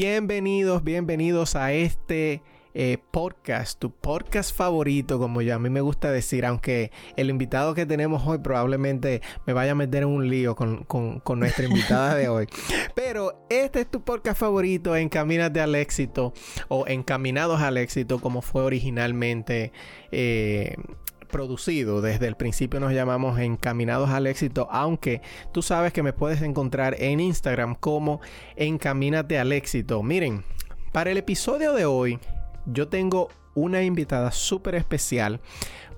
Bienvenidos, bienvenidos a este eh, podcast, tu podcast favorito, como ya a mí me gusta decir, aunque el invitado que tenemos hoy probablemente me vaya a meter en un lío con, nuestra invitada de hoy. Pero este es tu podcast favorito, Encamínate al éxito o Encaminados al éxito, como fue originalmente. Eh, producido. Desde el principio nos llamamos Encaminados al éxito, aunque tú sabes que me puedes encontrar en Instagram como Encamínate al éxito. Miren, para el episodio de hoy yo tengo una invitada súper especial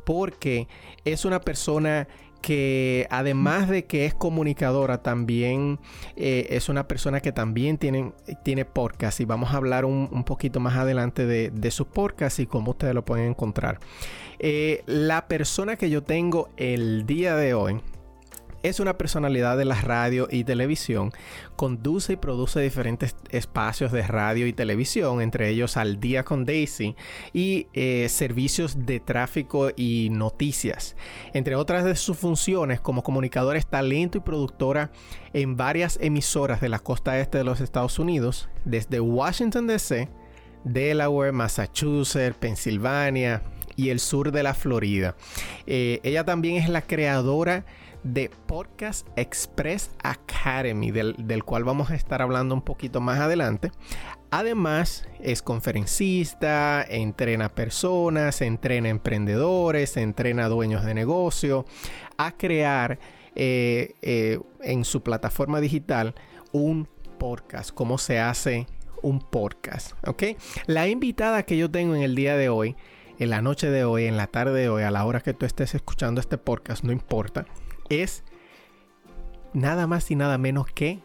porque es una persona que además de que es comunicadora, también eh, es una persona que también tiene, tiene podcast y vamos a hablar un, poquito más adelante de, de sus podcasts y cómo ustedes lo pueden encontrar. Eh, la persona que yo tengo el día de hoy es una personalidad de la radio y televisión, conduce y produce diferentes espacios de radio y televisión, entre ellos Al Día con Daisy y eh, servicios de tráfico y noticias. Entre otras de sus funciones, como comunicadora es talento y productora en varias emisoras de la costa este de los Estados Unidos, desde Washington DC, Delaware, Massachusetts, Pensilvania y el sur de la Florida. Eh, ella también es la creadora de Podcast Express Academy, del, cual vamos a estar hablando un poquito más adelante. Además, es conferencista, entrena personas, entrena emprendedores, entrena dueños de negocio a crear eh, eh, en su plataforma digital un podcast, cómo se hace un podcast, ¿ok? La invitada que yo tengo en el día de hoy, en la noche de hoy, en la tarde de hoy, a la hora que tú estés escuchando este podcast, no importa, es nada más y nada menos que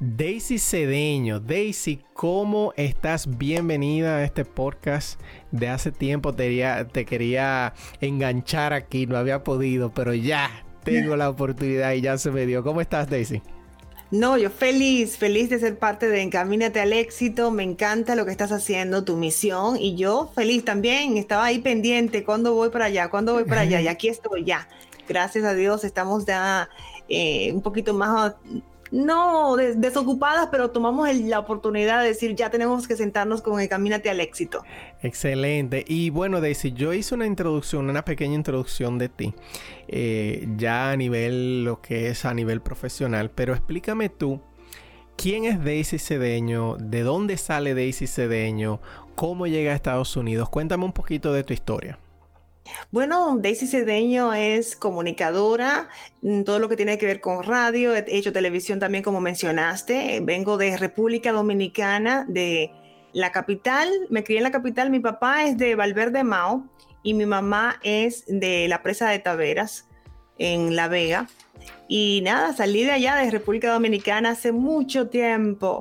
Daisy Cedeño. Daisy, ¿cómo estás? Bienvenida a este podcast. De hace tiempo te, te quería enganchar aquí, no había podido, pero ya tengo la oportunidad y ya se me dio. ¿Cómo estás, Daisy? No, yo feliz, feliz de ser parte de Encamínate al éxito. Me encanta lo que estás haciendo, tu misión. Y yo feliz también. Estaba ahí pendiente. ¿Cuándo voy para allá? ¿Cuándo voy para allá? Y aquí estoy ya gracias a Dios estamos ya eh, un poquito más, no desocupadas, pero tomamos la oportunidad de decir, ya tenemos que sentarnos con el Camínate al éxito. Excelente. Y bueno, Daisy, yo hice una introducción, una pequeña introducción de ti, eh, ya a nivel, lo que es a nivel profesional, pero explícame tú. ¿Quién es Daisy Cedeño? ¿De dónde sale Daisy Cedeño? ¿Cómo llega a Estados Unidos? Cuéntame un poquito de tu historia. Bueno, Daisy Cedeño es comunicadora, mm, todo lo que tiene que ver con radio, he hecho televisión también como mencionaste, vengo de República Dominicana, de la capital, me crié en la capital, mi papá es de Valverde Mao y mi mamá es de la presa de Taveras en La Vega. Y nada, salí de allá de República Dominicana hace mucho tiempo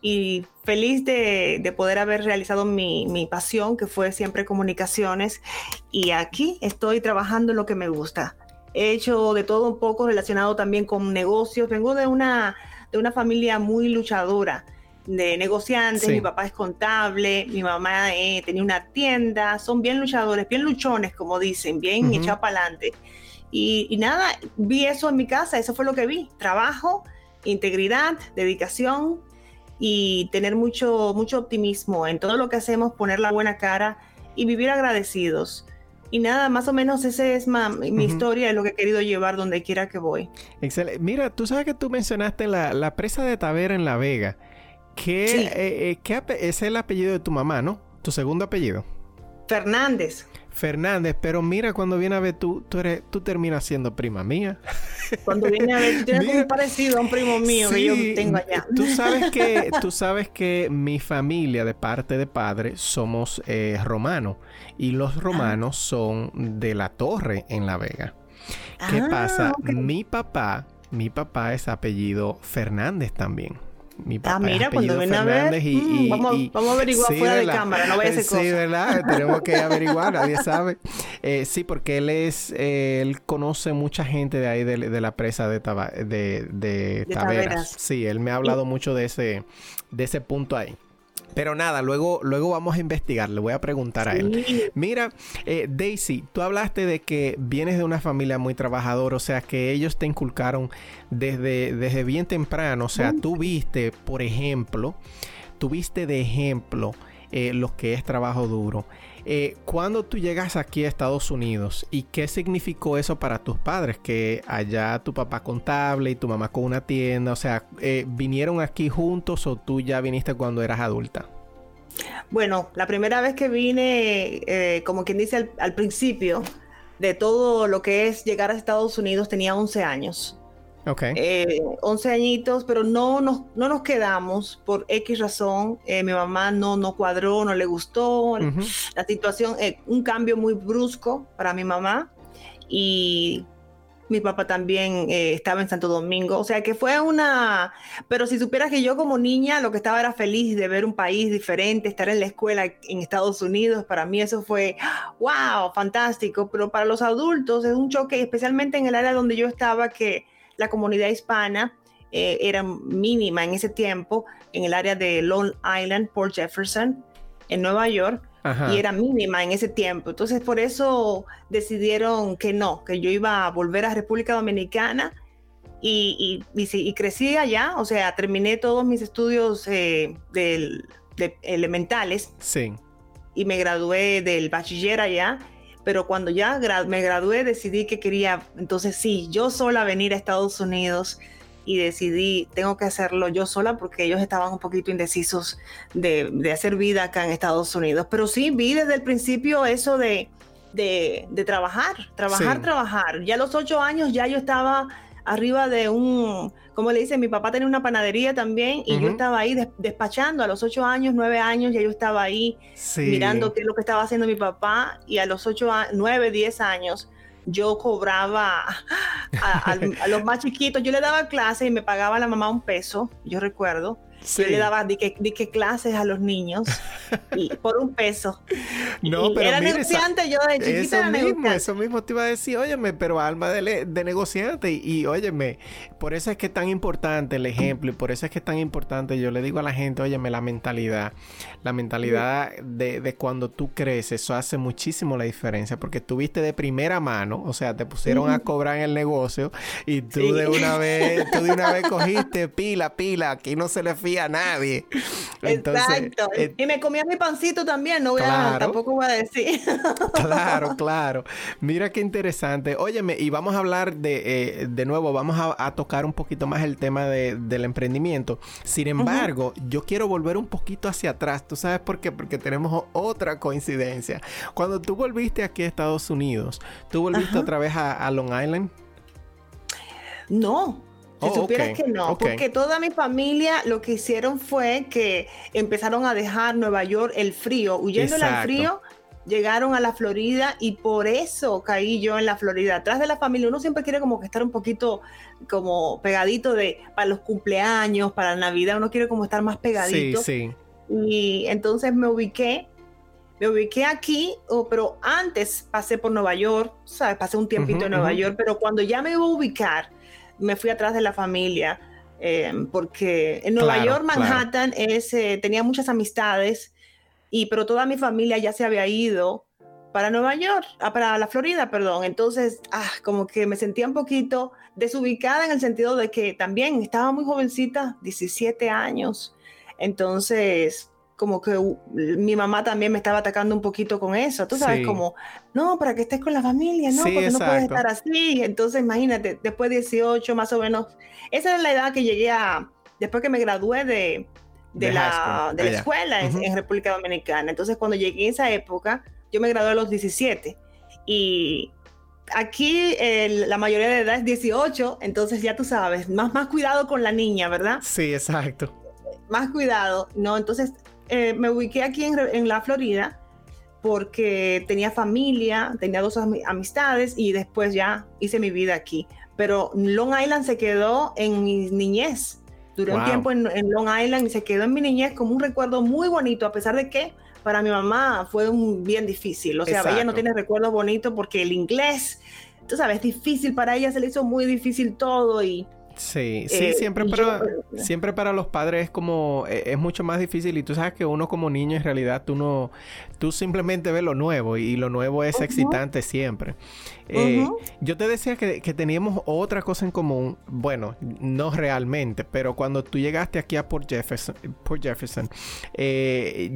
y feliz de, poder haber realizado mi, pasión, que fue siempre comunicaciones, y aquí estoy trabajando en lo que me gusta. He hecho de todo un poco relacionado también con negocios. Vengo de una, de una familia muy luchadora de negociantes, mi papá es contable, mi mamá eh, tenía una tienda, son bien luchadores, bien luchones, como dicen, bien echados para adelante. Y, y, nada, vi eso en mi casa, eso fue lo que vi, trabajo, integridad, dedicación y tener mucho, mucho optimismo en todo lo que hacemos, poner la buena cara y vivir agradecidos. Y nada, más o menos esa es mi historia, es lo que he querido llevar donde quiera que voy. Excelente. Mira, tú sabes que tú mencionaste la, la presa de Tavera en La Vega. ¿Qué, eh, eh, ¿qué es el apellido de tu mamá, no? ¿Tu segundo apellido? Fernández. Fernández, pero mira, cuando viene a ver tú, tú, eres, tú terminas siendo prima mía. Cuando viene a ver, tú tienes muy parecido a un primo mío que yo tengo allá. Tú sabes que, tú sabes que mi familia de parte de padre somos eh, romanos y los ah. romanos son de la torre en La Vega. ¿Qué ah, pasa? Mi papá, mi papá es apellido Fernández también. Mi papá ah, mira, cuando ven a ver, y, mm, vamos, vamos, a averiguar fuera de cámara, no vaya a ser Sí, ¿verdad? Tenemos que averiguar, nadie sabe. Eh, sí, porque él es, eh, él conoce mucha gente de ahí, de, de la presa de, de, de, Taveras. Sí, él me ha hablado mucho de ese, de ese punto ahí. Pero nada, luego, luego vamos a investigar, le voy a preguntar a él. Mira, eh, Daisy, tú hablaste de que vienes de una familia muy trabajadora, o sea, que ellos te inculcaron desde, desde bien temprano, o sea, tú viste, por ejemplo, tuviste de ejemplo eh, lo que es trabajo duro. Eh, cuando tú llegas aquí a Estados Unidos y qué significó eso para tus padres, que allá tu papá contable y tu mamá con una tienda, o sea, eh, ¿vinieron aquí juntos o tú ya viniste cuando eras adulta? Bueno, la primera vez que vine, eh, como quien dice al, principio, de todo lo que es llegar a Estados Unidos, tenía 11 años. Ok. 11 añitos, pero no nos, no nos quedamos por X razón. mi mamá no, no cuadró, no le gustó la situación, un cambio muy brusco para mi mamá. Y mi papá también estaba en Santo Domingo. O sea que fue una... Pero si supieras que yo como niña lo que estaba era feliz de ver un país diferente, estar en la escuela en Estados Unidos, para mí eso fue, wow, fantástico. Pero para los adultos es un choque, especialmente en el área donde yo estaba, que la comunidad hispana eh, era mínima en ese tiempo en el área de Long Island, Port Jefferson, en Nueva York, y era mínima en ese tiempo. Entonces, por eso decidieron que no, que yo iba a volver a República Dominicana y, y, crecí allá, o sea, terminé todos mis estudios eh, de elementales. Sí. Y me gradué del bachiller allá pero cuando ya me gradué decidí que quería, entonces sí, yo sola venir a Estados Unidos y decidí, tengo que hacerlo yo sola porque ellos estaban un poquito indecisos de, de hacer vida acá en Estados Unidos. Pero sí, vi desde el principio eso de, de, de trabajar, trabajar, trabajar. Ya a los ocho años ya yo estaba arriba de un, como le dice, mi papá tenía una panadería también y yo estaba ahí despachando. A los ocho años, nueve años, ya yo estaba ahí mirando qué es lo que estaba haciendo mi papá. Y a los ocho, nueve, diez años yo cobraba a, a, los más chiquitos, yo le daba clase y me pagaba la mamá un peso, yo recuerdo, Sí. Yo le daba di que, clases a los niños y por un peso. No, pero era negociante, yo de chiquita eso mismo, Eso mismo te iba a decir, óyeme, pero alma de, de negociante. Y, óyeme, por eso es que es tan importante el ejemplo y por eso es que es tan importante, yo le digo a la gente, óyeme, la mentalidad. La mentalidad de, de cuando tú creces, eso hace muchísimo la diferencia porque tuviste de primera mano, o sea, te pusieron a cobrar en el negocio y tú de una vez, tú de una vez cogiste pila, pila, aquí no se le a nadie. Exacto. Eh, y me comía mi pancito también, no voy a, tampoco voy a decir. claro, claro. Mira qué interesante. Óyeme, y vamos a hablar de, eh, de nuevo, vamos a, tocar un poquito más el tema del emprendimiento. Sin embargo, yo quiero volver un poquito hacia atrás. ¿Tú sabes por qué? Porque tenemos otra coincidencia. Cuando tú volviste aquí a Estados Unidos, ¿tú volviste otra vez a Long Island? No, si oh, supieras que no, porque toda mi familia lo que hicieron fue que empezaron a dejar Nueva York el frío, huyendo del frío, llegaron a la Florida y por eso caí yo en la Florida. Atrás de la familia, uno siempre quiere como que estar un poquito como pegadito de para los cumpleaños, para Navidad, uno quiere como estar más pegadito. Sí, sí. Y entonces me ubiqué me ubiqué aquí, oh, pero antes pasé por Nueva York, ¿sabes? Pasé un tiempito en Nueva York, pero cuando ya me iba a ubicar, me fui atrás de la familia, eh, porque en Nueva York, Manhattan, es, eh, tenía muchas amistades, y, pero toda mi familia ya se había ido para Nueva York, ah, para la Florida, perdón. Entonces, ah, como que me sentía un poquito desubicada en el sentido de que también estaba muy jovencita, 17 años. Entonces, como que mi mamá también me estaba atacando un poquito con eso, tú sabes, como, no, para que estés con la familia, no, porque no puedes estar así. Entonces, imagínate, después de 18 más o menos, esa es la edad que llegué a, después que me gradué de, de, la, de la escuela en, República Dominicana. Entonces, cuando llegué a esa época, yo me gradué a los 17 y aquí la mayoría de edad es 18, entonces ya tú sabes, más, más cuidado con la niña, ¿verdad? Sí, exacto. Más cuidado, ¿no? Entonces eh, me ubiqué aquí en, en, la Florida porque tenía familia, tenía dos amistades y después ya hice mi vida aquí. Pero Long Island se quedó en mi niñez. Duré un tiempo en, en, Long Island y se quedó en mi niñez como un recuerdo muy bonito, a pesar de que para mi mamá fue un bien difícil. O sea, ella no tiene recuerdos bonitos porque el inglés, tú sabes, es difícil para ella, se le hizo muy difícil todo y Sí, sí, eh, siempre, para, siempre para los padres es como, eh, es mucho más difícil y tú sabes que uno como niño en realidad tú no, tú simplemente ves lo nuevo y lo nuevo es excitante siempre. Eh, yo te decía que, teníamos otra cosa en común, bueno, no realmente, pero cuando tú llegaste aquí a Port Jefferson, Port Jefferson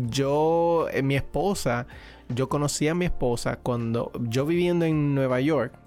yo, mi esposa, yo conocí a mi esposa cuando yo viviendo en Nueva York,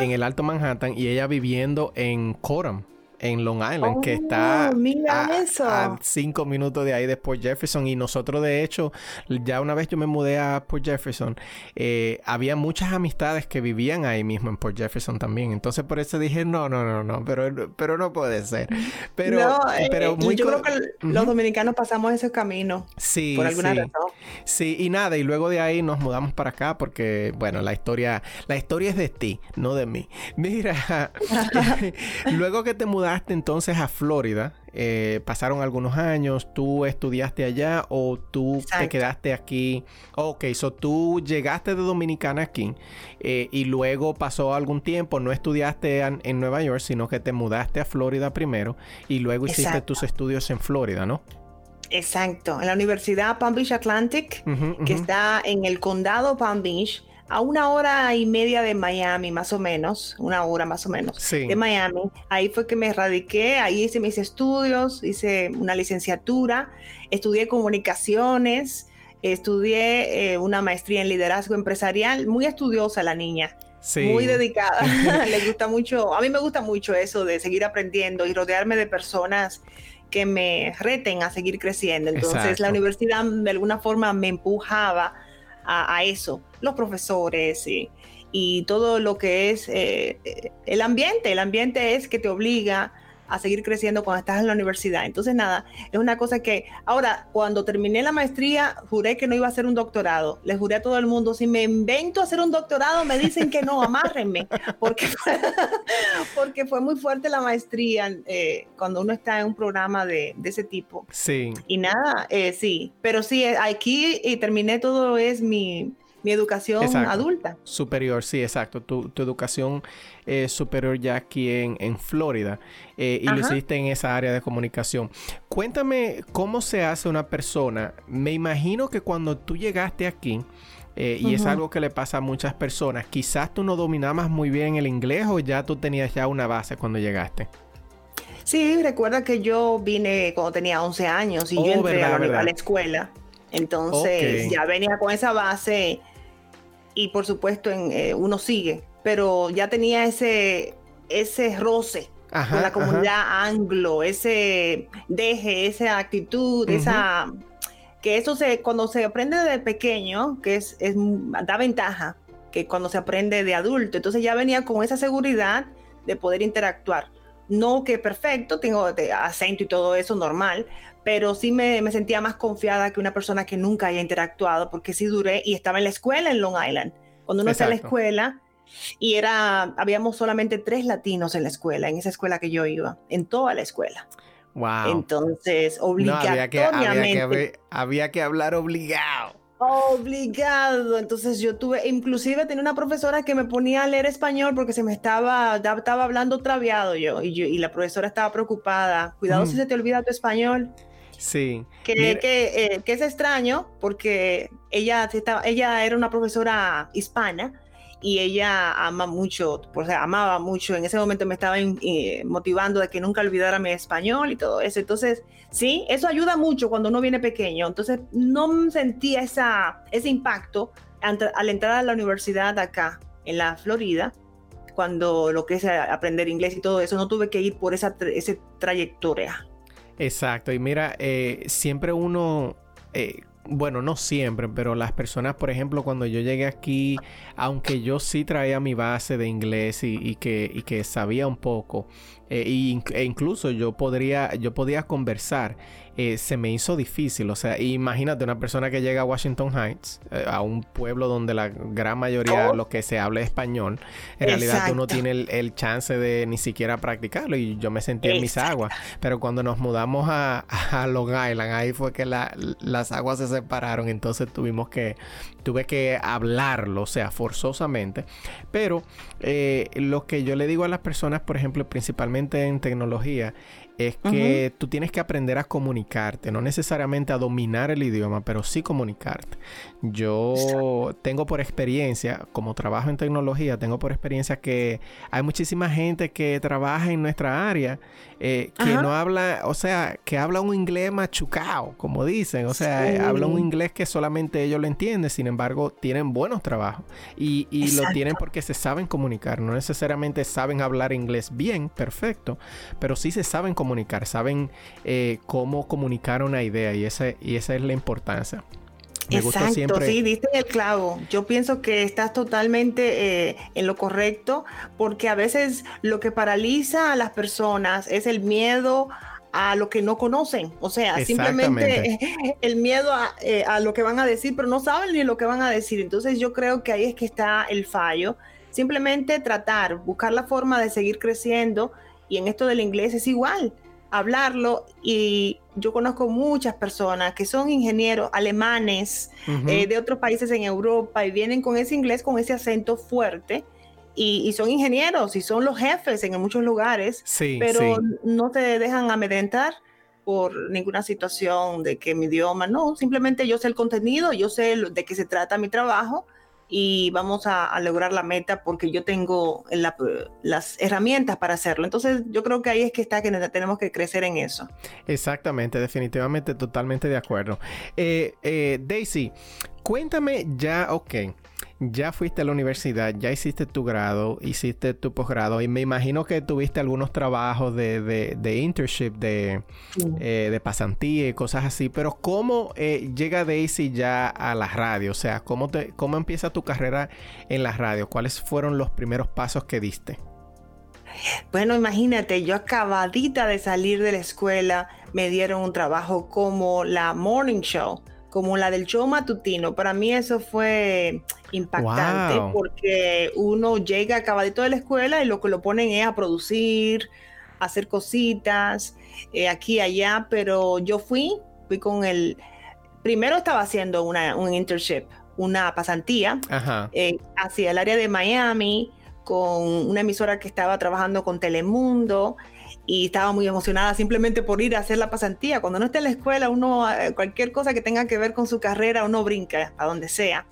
en, el Alto Manhattan y ella viviendo en Coram en Long Island, que está oh, a, cinco minutos de ahí de Port Jefferson. Y nosotros, de hecho, ya una vez yo me mudé a Port Jefferson, eh, había muchas amistades que vivían ahí mismo en Port Jefferson también. Entonces, por eso dije, no, no, no, no, pero, pero no puede ser. Pero, eh, pero muy yo creo que los dominicanos pasamos ese camino. Sí, por alguna sí. razón. Sí, y nada, y luego de ahí nos mudamos para acá porque, bueno, la historia, la historia es de ti, no de mí. Mira, luego que te mudaste entonces a Florida. Eh, pasaron algunos años, tú estudiaste allá o tú te quedaste aquí. Ok, so tú llegaste de Dominicana aquí eh, y luego pasó algún tiempo, no estudiaste en, Nueva York, sino que te mudaste a Florida primero y luego hiciste tus estudios en Florida, ¿no? Exacto, en la Universidad Palm Beach Atlantic, que está en el condado Palm Beach a una hora y media de Miami, más o menos, una hora más o menos de Miami. Ahí fue que me radiqué, ahí hice mis estudios, hice una licenciatura, estudié comunicaciones, estudié eh, una maestría en liderazgo empresarial, muy estudiosa la niña. Muy dedicada, le gusta mucho, a mí me gusta mucho eso de seguir aprendiendo y rodearme de personas que me reten a seguir creciendo. Entonces la universidad de alguna forma me empujaba a, eso, los profesores y, y, todo lo que es eh, eh, el ambiente. El ambiente es que te obliga a seguir creciendo cuando estás en la universidad. Entonces, nada, es una cosa que ahora, cuando terminé la maestría, juré que no iba a hacer un doctorado. Les juré a todo el mundo, si me invento hacer un doctorado, me dicen que no, amárrenme, porque, porque fue muy fuerte la maestría eh, cuando uno está en un programa de, de ese tipo. Sí. Y nada, eh, sí, pero sí, aquí y terminé todo es mi, mi educación adulta. Superior, sí, exacto. Tu, educación eh, superior ya aquí en, Florida eh, y lo hiciste en esa área de comunicación. Cuéntame cómo se hace una persona. Me imagino que cuando tú llegaste aquí, eh, y es algo que le pasa a muchas personas, quizás tú no dominabas muy bien el inglés o ya tú tenías ya una base cuando llegaste. Sí, recuerda que yo vine cuando tenía 11 años y yo oh, entré a, la, escuela. Entonces ya venía con esa base y por supuesto en, eh, uno sigue, pero ya tenía ese, ese roce con la comunidad anglo, ese deje, esa actitud, esa que eso se cuando se aprende de pequeño, que es, es, da ventaja que cuando se aprende de adulto, entonces ya venía con esa seguridad de poder interactuar. No que perfecto, tengo acento y todo eso normal, pero sí me, sentía más confiada que una persona que nunca haya interactuado, porque sí duré y estaba en la escuela en Long Island. Cuando uno está en la escuela y era, habíamos solamente tres latinos en la escuela, en esa escuela que yo iba, en toda la escuela. Wow. Entonces, obligatoriamente. había, que, hablar obligado. Obligado. Entonces yo tuve, inclusive tenía una profesora que me ponía a leer español porque se me estaba, estaba hablando traviado yo y, yo, y la profesora estaba preocupada. Cuidado si se te olvida tu español. Sí. Que, que, eh, que, es extraño porque ella, ella era una profesora hispana y ella ama mucho, o sea, amaba mucho, en ese momento me estaba eh, motivando de que nunca olvidara mi español y todo eso. Entonces, sí, eso ayuda mucho cuando uno viene pequeño. Entonces, no sentía esa, ese impacto al entrar a la universidad acá, en la Florida, cuando lo que es aprender inglés y todo eso, no tuve que ir por esa, esa trayectoria. Exacto, y mira, eh, siempre uno, eh, bueno, no siempre, pero las personas, por ejemplo, cuando yo llegué aquí, aunque yo sí traía mi base de inglés y, que, y que sabía un poco, eh, e incluso yo podría, yo podía conversar eh, se me hizo difícil. O sea, imagínate una persona que llega a Washington Heights, eh, a un pueblo donde la gran mayoría de oh. lo que se habla es español. En realidad tú no tienes el, chance de ni siquiera practicarlo y yo me sentí en mis aguas. Pero cuando nos mudamos a, Long Island, ahí fue que las aguas se separaron. Entonces tuvimos que, tuve que hablarlo, o sea, forzosamente. Pero eh, lo que yo le digo a las personas, por ejemplo, principalmente en tecnología, es que tú tienes que aprender a comunicarte, no necesariamente a dominar el idioma, pero sí comunicarte. Yo tengo por experiencia, como trabajo en tecnología, tengo por experiencia que hay muchísima gente que trabaja en nuestra área eh, que no habla, o sea, que habla un inglés machucado, como dicen, o sea, habla un inglés que solamente ellos lo entienden, sin embargo, tienen buenos trabajos. Y, y lo tienen porque se saben comunicar, no necesariamente saben hablar inglés bien, perfecto, pero sí se saben comunicar, saben eh, cómo comunicar una idea y, ese, y esa es la importancia. Exacto, sí, diste el clavo. Yo pienso que estás totalmente eh, en lo correcto porque a veces lo que paraliza a las personas es el miedo a lo que no conocen. O sea, simplemente el miedo eh, a, lo que van a decir, pero no saben ni lo que van a decir. Entonces yo creo que ahí es que está el fallo. Simplemente tratar, buscar la forma de seguir creciendo y en esto del inglés es igual hablarlo y yo conozco muchas personas que son ingenieros alemanes eh, de otros países en Europa y vienen con ese inglés, con ese acento fuerte. Y, son ingenieros y son los jefes en muchos lugares, pero no te dejan amedrentar por ninguna situación de que mi idioma, no, simplemente yo sé el contenido, yo sé de qué se trata mi trabajo y vamos a, lograr la meta porque yo tengo las herramientas para hacerlo. Entonces yo creo que ahí es que está que tenemos que crecer en eso. Exactamente, definitivamente, totalmente de acuerdo. Eh, eh, Daisy, cuéntame ya, ok ya fuiste a la universidad, ya hiciste tu grado, hiciste tu posgrado y me imagino que tuviste algunos trabajos de, de, internship, de, eh, de, pasantía y cosas así, pero ¿cómo eh, llega Daisy ya a la radio? O sea, ¿cómo, te, ¿cómo empieza tu carrera en la radio? ¿Cuáles fueron los primeros pasos que diste? Bueno, imagínate, yo acabadita de salir de la escuela, me dieron un trabajo como la Morning Show como la del show matutino. Para mí eso fue impactante porque uno llega acabadito de la escuela y lo que lo ponen es a producir, a hacer cositas, eh, aquí y allá, pero yo fui, fui con el... Primero estaba haciendo una, un internship, una pasantía eh, hacia el área de Miami con una emisora que estaba trabajando con Telemundo y estaba muy emocionada simplemente por ir a hacer la pasantía. Cuando no está en la escuela, uno, eh, cualquier cosa que tenga que ver con su carrera, uno brinca a donde sea.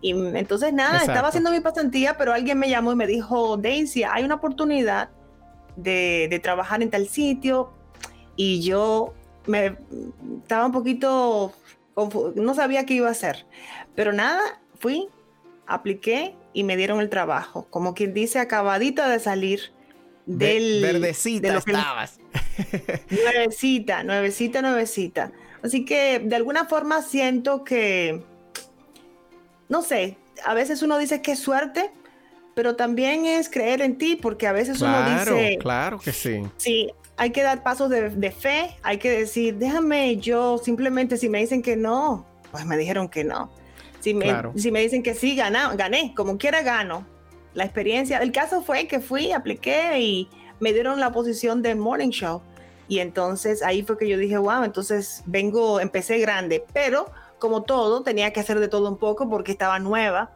Y entonces nada, estaba haciendo mi pasantía, pero alguien me llamó y me dijo, Daisy, hay una oportunidad de, de trabajar en tal sitio. Y yo me estaba un poquito, no sabía qué iba a hacer. Pero nada, fui, apliqué y me dieron el trabajo. Como quien dice, acabadita de salir del... verdecita estabas. nuevecita, nuevecita, nuevecita. Así que de alguna forma siento que, no sé, a veces uno dice que es suerte, pero también es creer en ti, porque a veces uno dice... Claro que sí. Sí, hay que dar pasos de, fe, hay que decir, déjame yo, simplemente si me dicen que no, pues me dijeron que no. Si me, si me dicen que sí, gana, gané, como quiera gano la experiencia. El caso fue que fui, apliqué y me dieron la posición de morning show. Y entonces ahí fue que yo dije, wow, entonces vengo, empecé grande, pero como todo, tenía que hacer de todo un poco porque estaba nueva,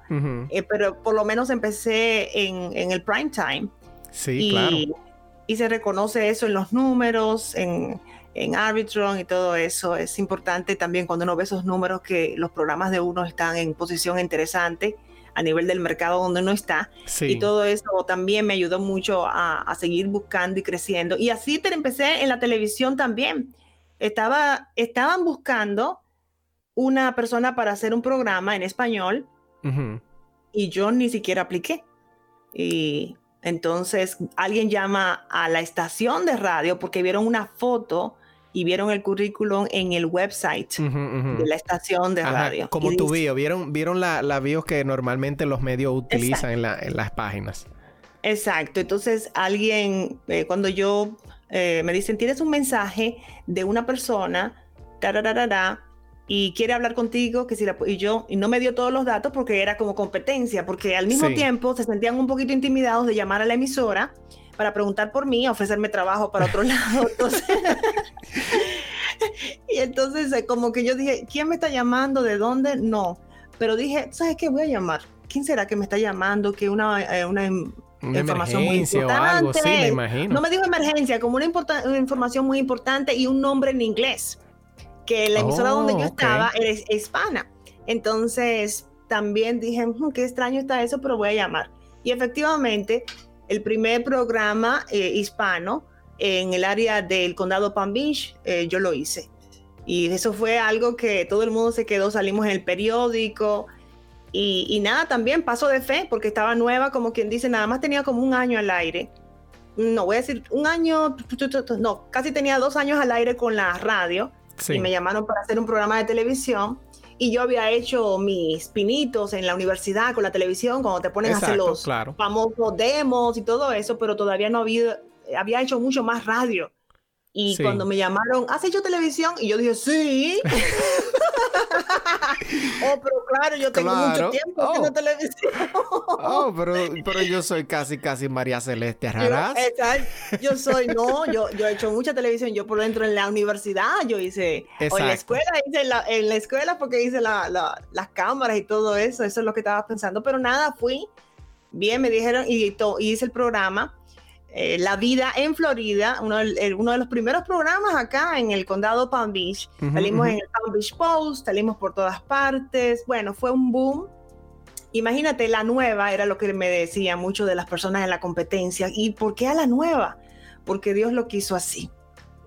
eh, pero por lo menos empecé en, en el prime time. Sí, claro. Y se reconoce eso en los números, en, en Arbitron y todo eso. Es importante también cuando uno ve esos números que los programas de uno están en posición interesante a nivel del mercado donde uno está. Y todo eso también me ayudó mucho a, seguir buscando y creciendo. Y así te empecé en la televisión también. Estaba, estaban buscando una persona para hacer un programa en español y yo ni siquiera apliqué. Y entonces alguien llama a la estación de radio porque vieron una foto y vieron el currículum en el website de la estación de radio. Como tu bio, vieron, vieron la, la bio que normalmente los medios utilizan en, la, en, las páginas. Exacto, entonces alguien, eh, cuando yo eh, me dicen, tienes un mensaje de una persona, y quiere hablar contigo, que si la, y yo, y no me dio todos los datos porque era como competencia, porque al mismo tiempo se sentían un poquito intimidados de llamar a la emisora para preguntar por mí, ofrecerme trabajo para otro lado. y entonces eh, como que yo dije, ¿quién me está llamando? ¿De dónde? No. Pero dije, ¿sabes qué? Voy a llamar. ¿Quién será que me está llamando? Que una, eh, una, información muy importante. me imagino. No me dijo emergencia, como una, información muy importante y un nombre en inglés. Que la emisora donde yo oh, estaba era hispana. Entonces también dije, hmm, qué extraño está eso, pero voy a llamar. Y efectivamente el primer programa eh, hispano en el área del condado Palm Beach, eh, yo lo hice. Y eso fue algo que todo el mundo se quedó, salimos en el periódico. Y, nada, también paso de fe, porque estaba nueva, como quien dice, nada más tenía como un año al aire. No voy a decir un año, no, casi tenía dos años al aire con la radio. Y me llamaron para hacer un programa de televisión y yo había hecho mis pinitos en la universidad con la televisión, cuando te ponen a hacer los famosos demos y todo eso, pero todavía no había, había hecho mucho más radio. Y cuando me llamaron, ¿has hecho televisión? Y yo dije, sí. oh, pero claro, yo tengo mucho tiempo haciendo oh. televisión. oh, pero, pero yo soy casi, casi María Celeste Arraraz. Yo, yo soy, no, yo, yo he hecho mucha televisión. Yo por dentro en la universidad, yo hice, o en la escuela, hice la, en la escuela porque hice la, las cámaras y todo eso. Eso es lo que estaba pensando. Pero nada, fui. Bien, me dijeron y, y hice el programa eh, la vida en Florida, uno, uno, de los primeros programas acá en el condado Palm Beach. salimos en el Palm Beach Post, salimos por todas partes. Bueno, fue un boom. Imagínate, la nueva era lo que me decían muchos de las personas en la competencia. ¿Y por qué a la nueva? Porque Dios lo quiso así.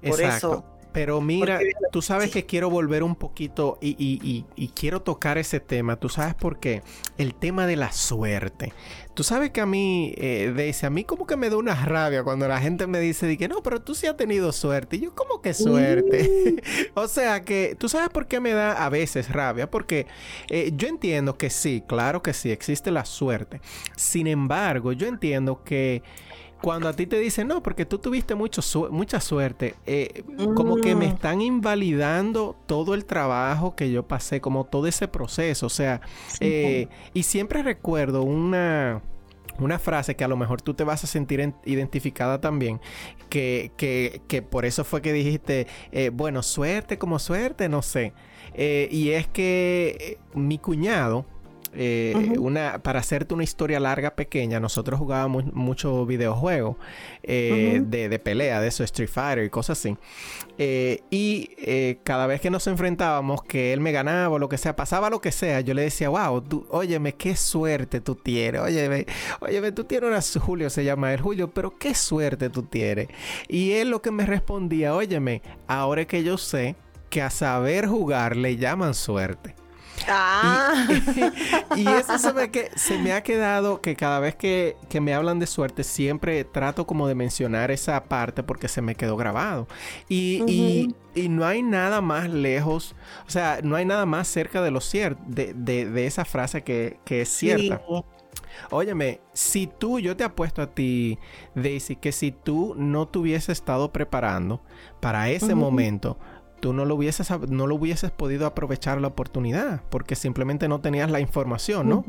Por eso pero mira, tú sabes que quiero volver un poquito y, quiero tocar ese tema. Tú sabes por qué. El tema de la suerte. Tú sabes que a mí, eh, dice, a mí como que me da una rabia cuando la gente me dice que no, pero tú sí has tenido suerte. Y yo, ¿cómo que suerte? o sea que, ¿tú sabes por qué me da a veces rabia? Porque eh, yo entiendo que sí, claro que sí, existe la suerte. Sin embargo, yo entiendo que cuando a ti te dicen, no, porque tú tuviste mucho mucha suerte, eh, como que me mm. están invalidando todo el trabajo que yo pasé, como todo ese proceso. O sea, eh, y siempre recuerdo una, una frase que a lo mejor tú te vas a sentir identificada también, que, que, que, por eso fue que dijiste, eh, bueno, suerte como suerte, no sé. y es que mi cuñado, eh, una, para hacerte una historia larga, pequeña, nosotros jugábamos mucho videojuegos eh, de, pelea, de eso, Street Fighter y cosas así. Eh, y cada vez que nos enfrentábamos, que él me ganaba o lo que sea, pasaba lo que sea, yo le decía, wow, tú, óyeme, qué suerte tú tienes. Óyeme, óyeme, tú tienes una Julio, se llama el Julio, pero qué suerte tú tienes. Y él lo que me respondía, óyeme, ahora que yo sé que a saber jugar le llaman suerte. Ah. Y, eso se me, que, se me ha quedado que cada vez que, me hablan de suerte, siempre trato como de mencionar esa parte porque se me quedó grabado. Y, no hay nada más lejos, o sea, no hay nada más cerca de lo cierto, de, esa frase que, es cierta. Óyeme, si tú, yo te apuesto a ti, Daisy, que si tú no te hubieses estado preparando para ese momento, tú no lo hubieses, no lo hubieses podido aprovechar la oportunidad porque simplemente no tenías la información, ¿no?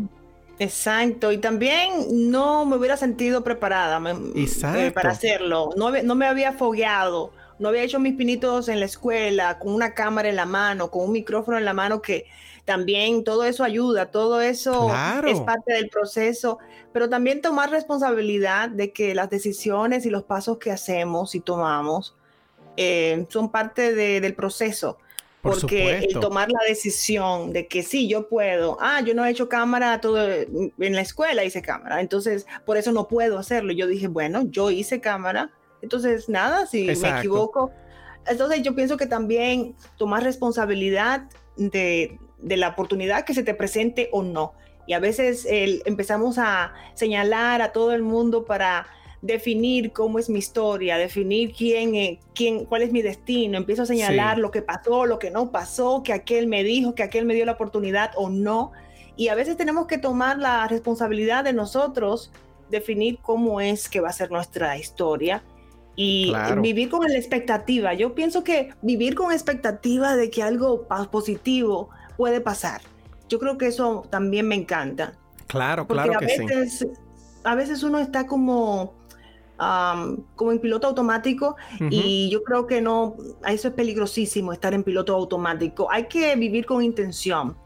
Exacto, y también no me hubiera sentido preparada eh, para hacerlo, no, no me había fogueado, no había hecho mis pinitos en la escuela con una cámara en la mano, con un micrófono en la mano que también todo eso ayuda, todo eso es parte del proceso, pero también tomar responsabilidad de que las decisiones y los pasos que hacemos y tomamos eh, son parte del proceso. porque el tomar la decisión de que sí, yo puedo, ah, yo no he hecho cámara todo en la escuela, hice cámara, entonces por eso no puedo hacerlo. Yo dije, bueno, yo hice cámara, entonces nada, si me equivoco. Entonces yo pienso que también tomar responsabilidad de, de la oportunidad que se te presente o no. Y a veces empezamos a señalar a todo el mundo para definir cómo es mi historia, definir quién, quién, cuál es mi destino, empiezo a señalar lo que pasó, lo que no pasó, que aquel me dijo, que aquel me dio la oportunidad o no. Y a veces tenemos que tomar la responsabilidad de nosotros definir cómo es que va a ser nuestra historia y vivir con la expectativa. Yo pienso que vivir con expectativa de que algo positivo puede pasar. Yo creo que eso también me encanta. Claro, claro a veces, A veces uno está como, como en piloto automático y yo creo que no, eso es peligrosísimo estar en piloto automático. Hay que vivir con intención,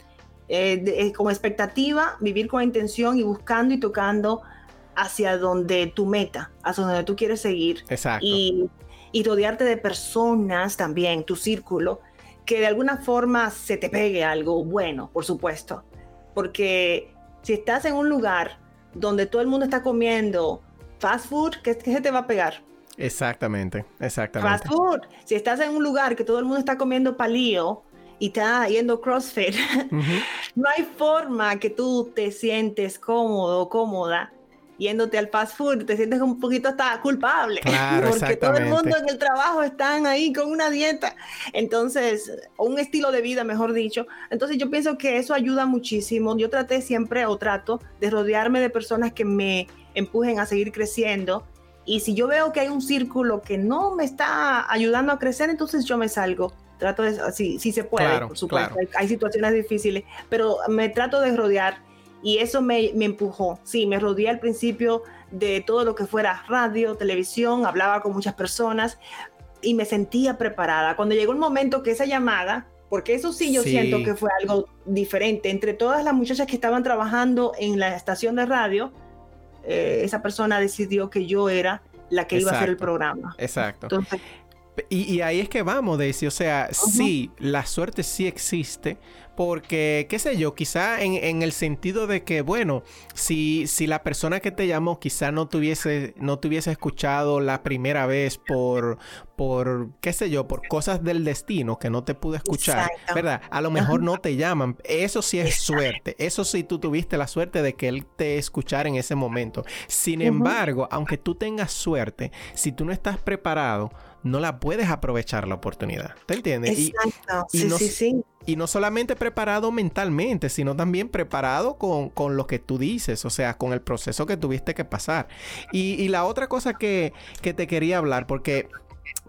eh, eh, con expectativa, vivir con intención y buscando y tocando hacia donde tu meta, hacia donde tú quieres seguir. Exacto. Y, y rodearte de personas también, tu círculo, que de alguna forma se te pegue algo bueno, por supuesto. Porque si estás en un lugar donde todo el mundo está comiendo fast food, ¿qué, se te va a pegar? Exactamente, exactamente. Fast food. Si estás en un lugar que todo el mundo está comiendo palío y está yendo CrossFit, no hay forma que tú te sientes cómodo o cómoda yéndote al fast food, te sientes un poquito hasta culpable. porque todo el mundo en el trabajo están ahí con una dieta. Entonces, o un estilo de vida, mejor dicho. Entonces, yo pienso que eso ayuda muchísimo. Yo traté siempre o trato de rodearme de personas que me empujen a seguir creciendo. Y si yo veo que hay un círculo que no me está ayudando a crecer, entonces yo me salgo. Trato de, si, si se puede, por supuesto. hay situaciones difíciles, pero me trato de rodear y eso me, empujó. Sí, me rodeé al principio de todo lo que fuera radio, televisión, hablaba con muchas personas y me sentía preparada. Cuando llegó el momento que esa llamada, porque eso sí yo siento que fue algo diferente, entre todas las muchachas que estaban trabajando en la estación de radio, eh, esa persona decidió que yo era la que iba a hacer el programa. Exacto. Y, ahí es que vamos, Daisy. O sea, sí, la suerte sí existe, porque, qué sé yo, quizá en, el sentido de que, bueno, si, si la persona que te llamó quizá no tuviese, no tuviese escuchado la primera vez por, por, qué sé yo, por cosas del destino que no te pude escuchar, ¿verdad? A lo mejor no te llaman. Eso sí es suerte. Eso sí tú tuviste la suerte de que él te escuchara en ese momento. Sin embargo, aunque tú tengas suerte, si tú no estás preparado, no la puedes aprovechar la oportunidad. ¿Te entiendes? Exacto. sí, sí, sí. Y no solamente preparado mentalmente, sino también preparado con, lo que tú dices, o sea, con el proceso que tuviste que pasar. Y, la otra cosa que, te quería hablar, porque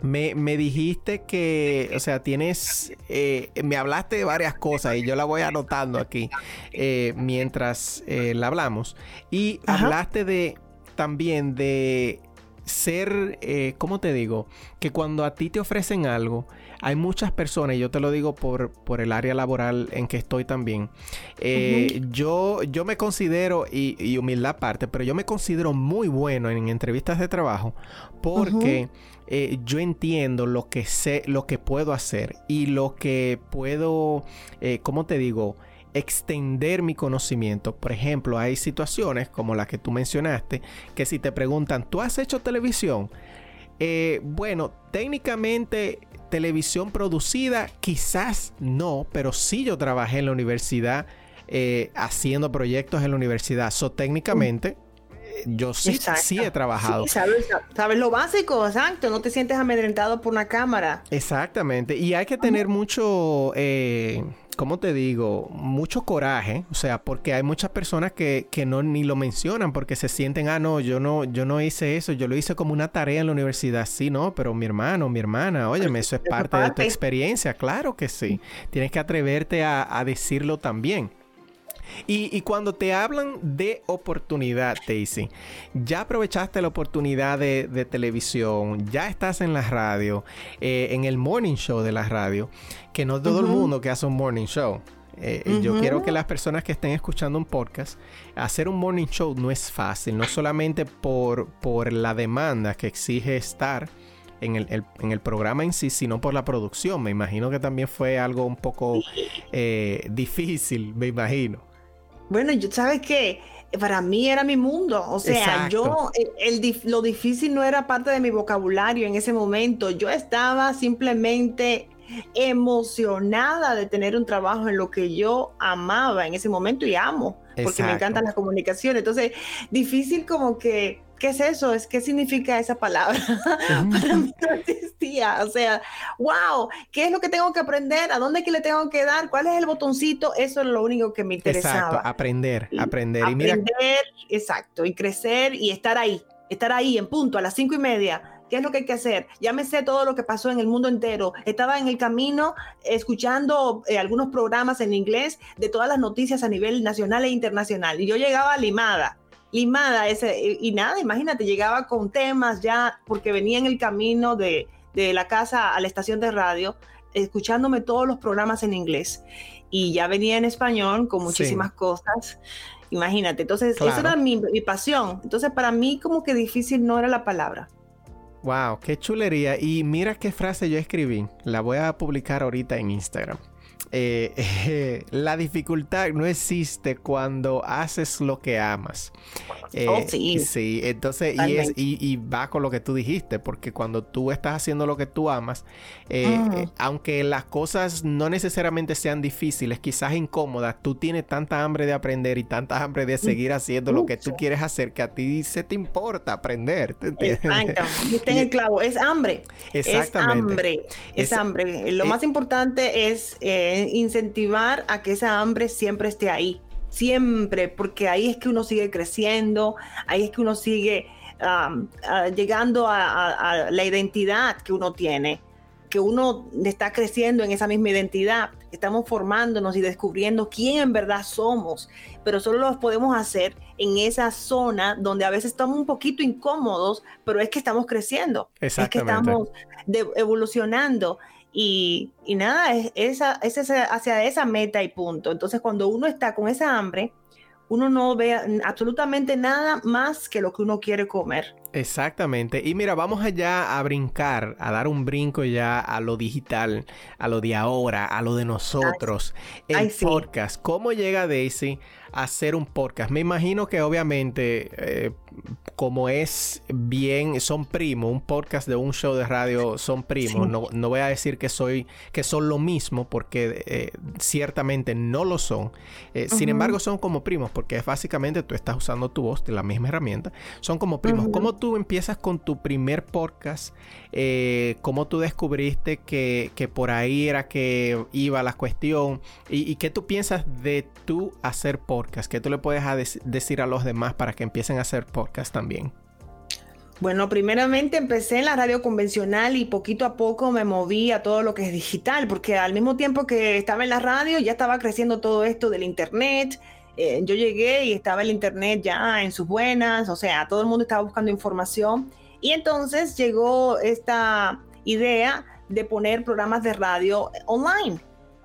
me, dijiste que, o sea, tienes, eh, me hablaste de varias cosas y yo la voy anotando aquí eh, mientras eh, la hablamos. Y hablaste de también de ser, ¿cómo te digo? Que cuando a ti te ofrecen algo, hay muchas personas, y yo te lo digo por, por el área laboral en que estoy también, eh, yo, yo me considero, y, humildad aparte, pero yo me considero muy bueno en entrevistas de trabajo porque eh, yo entiendo lo que sé, lo que puedo hacer y lo que puedo, eh, ¿cómo te digo? Extender mi conocimiento. Por ejemplo, hay situaciones como la que tú mencionaste, que si te preguntan, ¿tú has hecho televisión? bueno, técnicamente televisión producida, quizás no, pero sí yo trabajé en la universidad eh, haciendo proyectos en la universidad. So, técnicamente, eh, yo sí, sí he trabajado. sabes, lo básico, exacto. No te sientes amedrentado por una cámara. Exactamente. Y hay que tener mucho. Eh, ¿cómo te digo? Mucho coraje, o sea, porque hay muchas personas que, que, no ni lo mencionan porque se sienten, ah, no, yo no, yo no hice eso, yo lo hice como una tarea en la universidad, sí, no, pero mi hermano, mi hermana, óyeme, eso es parte de tu experiencia, claro que sí, tienes que atreverte a, a decirlo también. Y, cuando te hablan de oportunidad, Daisy, ya aprovechaste la oportunidad de, televisión, ya estás en la radio, eh, en el morning show de la radio, que no todo el mundo que hace un morning show. Eh, yo quiero que las personas que estén escuchando un podcast, hacer un morning show no es fácil, no solamente por, por la demanda que exige estar en el, en el, programa en sí, sino por la producción. Me imagino que también fue algo un poco eh, difícil, me imagino. Bueno, yo, ¿sabes qué? Para mí era mi mundo. O sea, yo, el, lo difícil no era parte de mi vocabulario en ese momento. Yo estaba simplemente emocionada de tener un trabajo en lo que yo amaba en ese momento y amo, porque me encantan las comunicaciones. Entonces, difícil como que ¿qué es eso? Es qué significa esa palabra. Para mí no existía. O sea, wow, ¿qué es lo que tengo que aprender? ¿A dónde que le tengo que dar? ¿Cuál es el botoncito? Eso es lo único que me interesaba. Exacto, aprender, aprender. Y aprender, exacto, y crecer y estar ahí, estar ahí en punto a las cinco y media. ¿Qué es lo que hay que hacer? Ya me sé todo lo que pasó en el mundo entero. Estaba en el camino escuchando eh, algunos programas en inglés de todas las noticias a nivel nacional e internacional. Y yo llegaba limada limada ese, y nada, imagínate, llegaba con temas ya, porque venía en el camino de, de la casa a la estación de radio, escuchándome todos los programas en inglés. Y ya venía en español con muchísimas cosas. Imagínate, entonces esa era mi, mi, pasión. Entonces para mí como que difícil no era la palabra. Wow, qué chulería. Y mira qué frase yo escribí. La voy a publicar ahorita en Instagram. Eh, la dificultad no existe cuando haces lo que amas. Eh, oh, sí. sí. entonces, y, es, y, va con lo que tú dijiste, porque cuando tú estás haciendo lo que tú amas, eh, mm. aunque las cosas no necesariamente sean difíciles, quizás incómodas, tú tienes tanta hambre de aprender y tanta hambre de seguir haciendo lo que tú quieres hacer que a ti se te importa aprender. Exacto, en el clavo, es hambre. Exactamente. Es hambre, es, hambre. Lo más importante es incentivar a que esa hambre siempre esté ahí, siempre, porque ahí es que uno sigue creciendo, ahí es que uno sigue llegando a, la identidad que uno tiene, que uno está creciendo en esa misma identidad, estamos formándonos y descubriendo quién en verdad somos, pero solo lo podemos hacer en esa zona donde a veces estamos un poquito incómodos, pero es que estamos creciendo, es que estamos evolucionando y, nada, es, esa, es hacia esa meta y punto. Entonces, cuando uno está con esa hambre, uno no ve absolutamente nada más que lo que uno quiere comer. Exactamente. Y mira, vamos allá a brincar, a dar un brinco ya a lo digital, a lo de ahora, a lo de nosotros. El podcast. ¿Cómo llega Daisy a hacer un podcast? Me imagino que obviamente eh, como es bien, son primos, un podcast de un show de radio son primos. No, no, voy a decir que soy, que son lo mismo, porque eh, ciertamente no lo son. Eh, sin embargo, son como primos, porque es básicamente tú estás usando tu voz de la misma herramienta. Son como primos. ¿Cómo tú empiezas con tu primer podcast? Eh, ¿Cómo tú descubriste que, que, por ahí era que iba la cuestión? ¿Y, qué tú piensas de tú hacer podcast? ¿Qué tú le puedes decir a los demás para que empiecen a hacer podcast también? Bueno, primeramente empecé en la radio convencional y poquito a poco me moví a todo lo que es digital, porque al mismo tiempo que estaba en la radio ya estaba creciendo todo esto del internet. Eh, yo llegué y estaba el internet ya en sus buenas, o sea, todo el mundo estaba buscando información. Y entonces llegó esta idea de poner programas de radio online.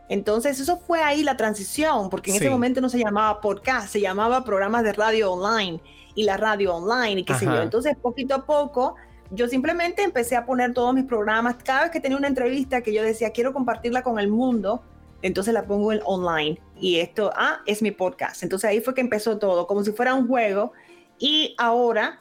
Entonces, eso fue ahí la transición, porque en ese momento no se llamaba podcast, se llamaba programas de radio online y la radio online y qué sé yo. Entonces, poquito a poco, yo simplemente empecé a poner todos mis programas. Cada vez que tenía una entrevista que yo decía, quiero compartirla con el mundo, entonces la pongo en online. Y esto, ah, es mi podcast. Entonces ahí fue que empezó todo, como si fuera un juego. Y ahora,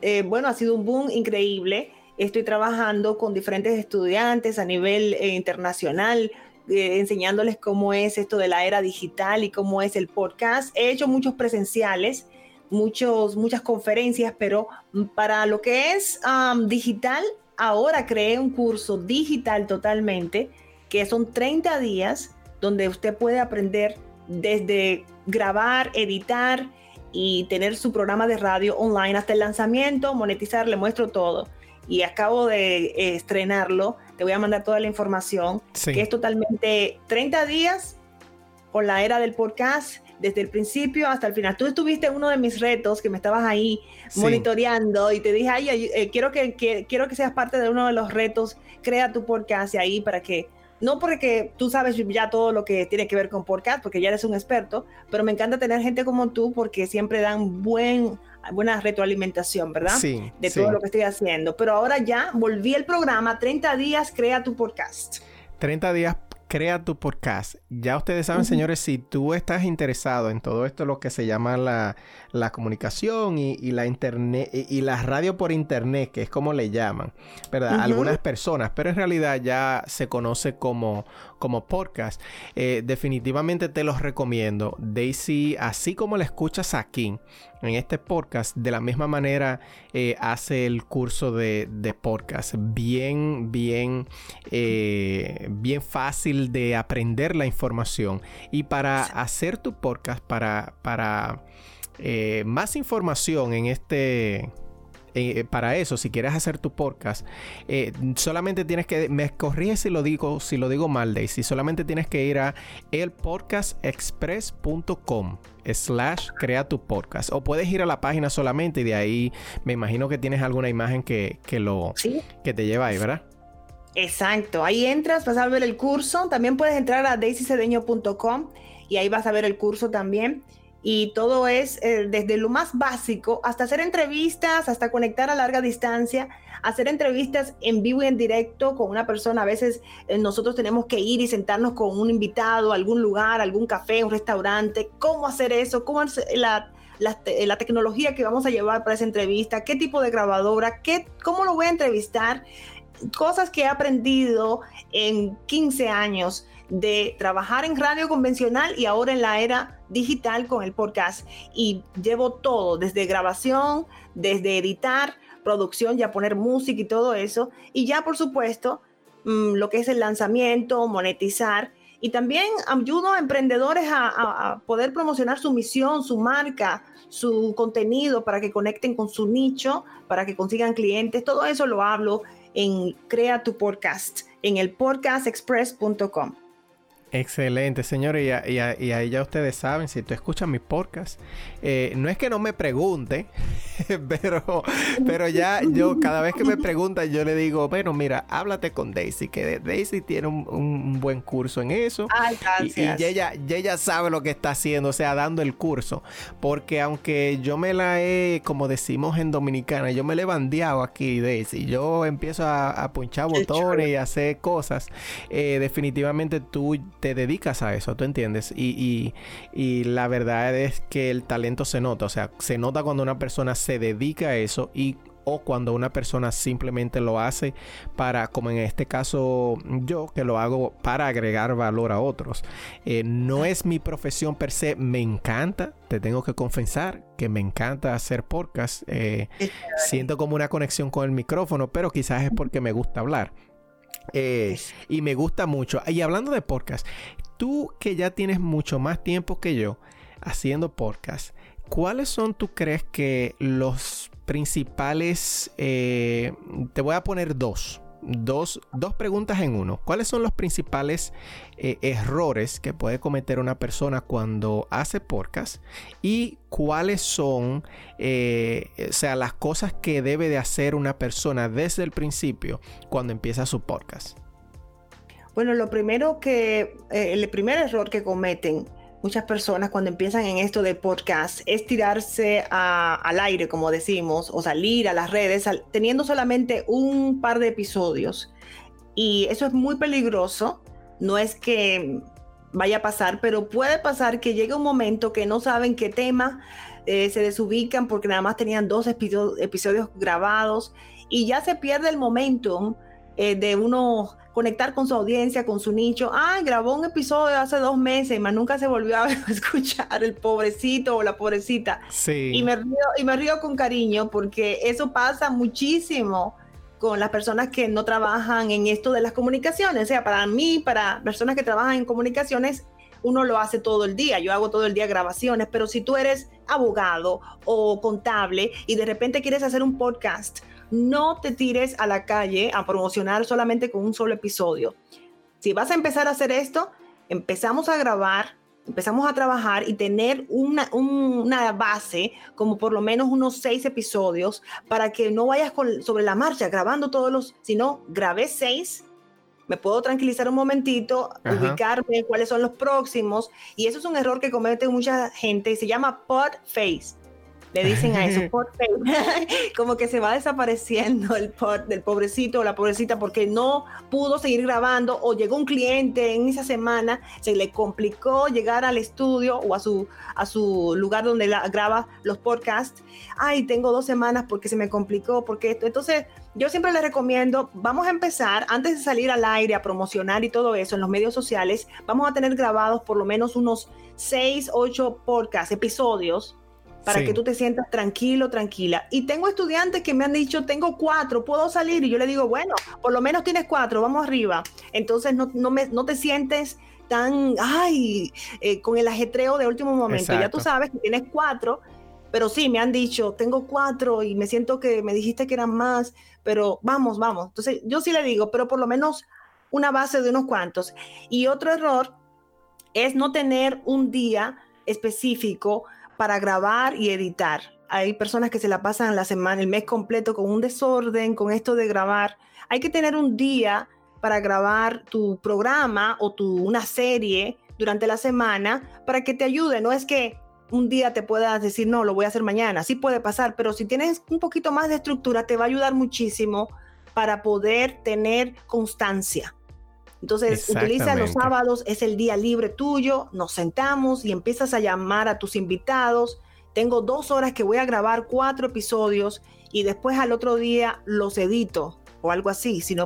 eh, bueno, ha sido un boom increíble. Estoy trabajando con diferentes estudiantes a nivel eh, internacional, eh, enseñándoles cómo es esto de la era digital y cómo es el podcast. He hecho muchos presenciales muchos, muchas conferencias, pero para lo que es digital, ahora creé un curso digital totalmente, que son 30 días donde usted puede aprender desde grabar, editar y tener su programa de radio online hasta el lanzamiento, monetizar, le muestro todo. Y acabo de eh, estrenarlo, te voy a mandar toda la información, que es totalmente 30 días con la era del podcast desde el principio hasta el final. Tú estuviste en uno de mis retos que me estabas ahí monitoreando y te dije, ay, eh, quiero, que, quiero que seas parte de uno de los retos, crea tu podcast ahí para que, no porque tú sabes ya todo lo que tiene que ver con podcast, porque ya eres un experto, pero me encanta tener gente como tú porque siempre dan buen, buena retroalimentación, ¿verdad? Sí. De todo lo que estoy haciendo. Pero ahora ya volví el programa, 30 días, crea tu podcast. 30 días Crea tu podcast. Ya ustedes saben, señores, si tú estás interesado en todo esto, lo que se llama la, comunicación y, la internet y, la radio por internet, que es como le llaman, ¿verdad? Algunas personas, pero en realidad ya se conoce como, como podcast. Eh, definitivamente te los recomiendo. Daisy, así como la escuchas aquí en este podcast, de la misma manera eh, hace el curso de, podcast. Bien, bien, eh, bien fácil de aprender la información. Y para hacer tu podcast, para, para más información en este eh, para eso, si quieres hacer tu podcast, eh, solamente tienes que, me corrige si lo digo, si lo digo mal, Daisy, solamente tienes que ir a elpodcastexpress.com slash crea tu podcast. O puedes ir a la página solamente y de ahí me imagino que tienes alguna imagen que, lo que te lleva ahí, ¿verdad? Exacto, ahí entras, vas a ver el curso, también puedes entrar a daisycedeño.com y ahí vas a ver el curso también y todo es eh, desde lo más básico hasta hacer entrevistas, hasta conectar a larga distancia, hacer entrevistas en vivo y en directo con una persona. A veces eh, nosotros tenemos que ir y sentarnos con un invitado a algún lugar, algún café, un restaurante. ¿Cómo hacer eso? ¿Cómo la, la, tecnología que vamos a llevar para esa entrevista? ¿Qué tipo de grabadora? ¿Qué, ¿Cómo lo voy a entrevistar? Cosas que he aprendido en 15 años de trabajar en radio convencional y ahora en la era digital con el podcast. Y llevo todo, desde grabación, desde editar, producción, ya poner música y todo eso. Y ya, por supuesto, mm, lo que es el lanzamiento, monetizar. Y también ayudo a emprendedores a, poder promocionar su misión, su marca, su contenido para que conecten con su nicho, para que consigan clientes. Todo eso lo hablo en Crea tu Podcast, en el podcastexpress.com. Excelente, señores. Y, ahí ya ustedes saben, si tú escuchas mi podcast, eh, no es que no me pregunte, pero, pero ya yo cada vez que me preguntan, yo le digo, bueno, mira, háblate con Daisy, que Daisy tiene un, buen curso en eso. y, ella, ella sabe lo que está haciendo, o sea, dando el curso. Porque aunque yo me la he, como decimos en Dominicana, yo me le he bandeado aquí, Daisy. Yo empiezo a, a punchar botones y hacer cosas. Eh, definitivamente tú te dedicas a eso, ¿tú entiendes? Y, la verdad es que el talento se nota, o sea, se nota cuando una persona se dedica a eso y o cuando una persona simplemente lo hace para, como en este caso yo, que lo hago para agregar valor a otros. Eh, no es mi profesión per se, me encanta, te tengo que confesar que me encanta hacer podcast. Eh, siento como una conexión con el micrófono, pero quizás es porque me gusta hablar. Y me gusta mucho. Y hablando de podcast, tú que ya tienes mucho más tiempo que yo haciendo podcast, ¿cuáles son, tú crees que los principales... Eh, te voy a poner dos dos, preguntas en uno. ¿Cuáles son los principales eh, errores que puede cometer una persona cuando hace podcast? Y cuáles son, eh, o sea, las cosas que debe de hacer una persona desde el principio cuando empieza su podcast. Bueno, lo primero que, eh, el primer error que cometen muchas personas cuando empiezan en esto de podcast es tirarse al aire, como decimos, o salir a las redes teniendo solamente un par de episodios. Y eso es muy peligroso. No es que vaya a pasar, pero puede pasar que llegue un momento que no saben qué tema, eh, se desubican porque nada más tenían dos episodios, grabados y ya se pierde el momentum eh, de uno conectar con su audiencia, con su nicho. Ah, grabó un episodio hace dos meses, más nunca se volvió a escuchar el pobrecito o la pobrecita. Sí. Y me río, y me río con cariño porque eso pasa muchísimo con las personas que no trabajan en esto de las comunicaciones. O sea, para mí, para personas que trabajan en comunicaciones, uno lo hace todo el día. Yo hago todo el día grabaciones, pero si tú eres abogado o contable y de repente quieres hacer un podcast no te tires a la calle a promocionar solamente con un solo episodio. Si vas a empezar a hacer esto, empezamos a grabar, empezamos a trabajar y tener una, base, como por lo menos unos seis episodios, para que no vayas sobre la marcha grabando todos los, sino grabé seis, me puedo tranquilizar un momentito, ubicarme cuáles son los próximos, y eso es un error que comete mucha gente y se llama pod face le dicen a eso, como que se va desapareciendo el pod del pobrecito o la pobrecita porque no pudo seguir grabando o llegó un cliente en esa semana, se le complicó llegar al estudio o a su, a su lugar donde la, graba los podcasts. Ay, tengo dos semanas porque se me complicó, porque esto. Entonces, yo siempre les recomiendo, vamos a empezar, antes de salir al aire a promocionar y todo eso en los medios sociales, vamos a tener grabados por lo menos unos 6, 8 podcasts, episodios para que tú te sientas tranquilo, tranquila. Y tengo estudiantes que me han dicho, tengo cuatro, puedo salir. Y yo le digo, bueno, por lo menos tienes cuatro, vamos arriba. Entonces no, no, me, no te sientes tan, ay, eh, con el ajetreo de último momento. Ya tú sabes que tienes cuatro, pero sí, me han dicho, tengo cuatro y me siento que me dijiste que eran más, pero vamos, vamos. Entonces yo sí le digo, pero por lo menos una base de unos cuantos. Y otro error es no tener un día específico para grabar y editar. Hay personas que se la pasan la semana, el mes completo con un desorden, con esto de grabar. Hay que tener un día para grabar tu programa o tu, una serie durante la semana para que te ayude. No es que un día te puedas decir, no, lo voy a hacer mañana. Sí puede pasar, pero si tienes un poquito más de estructura, te va a ayudar muchísimo para poder tener constancia. Entonces, utiliza los sábados, es el día libre tuyo, nos sentamos y empiezas a llamar a tus invitados. Tengo dos horas que voy a grabar cuatro episodios y después al otro día los edito o algo así. Si no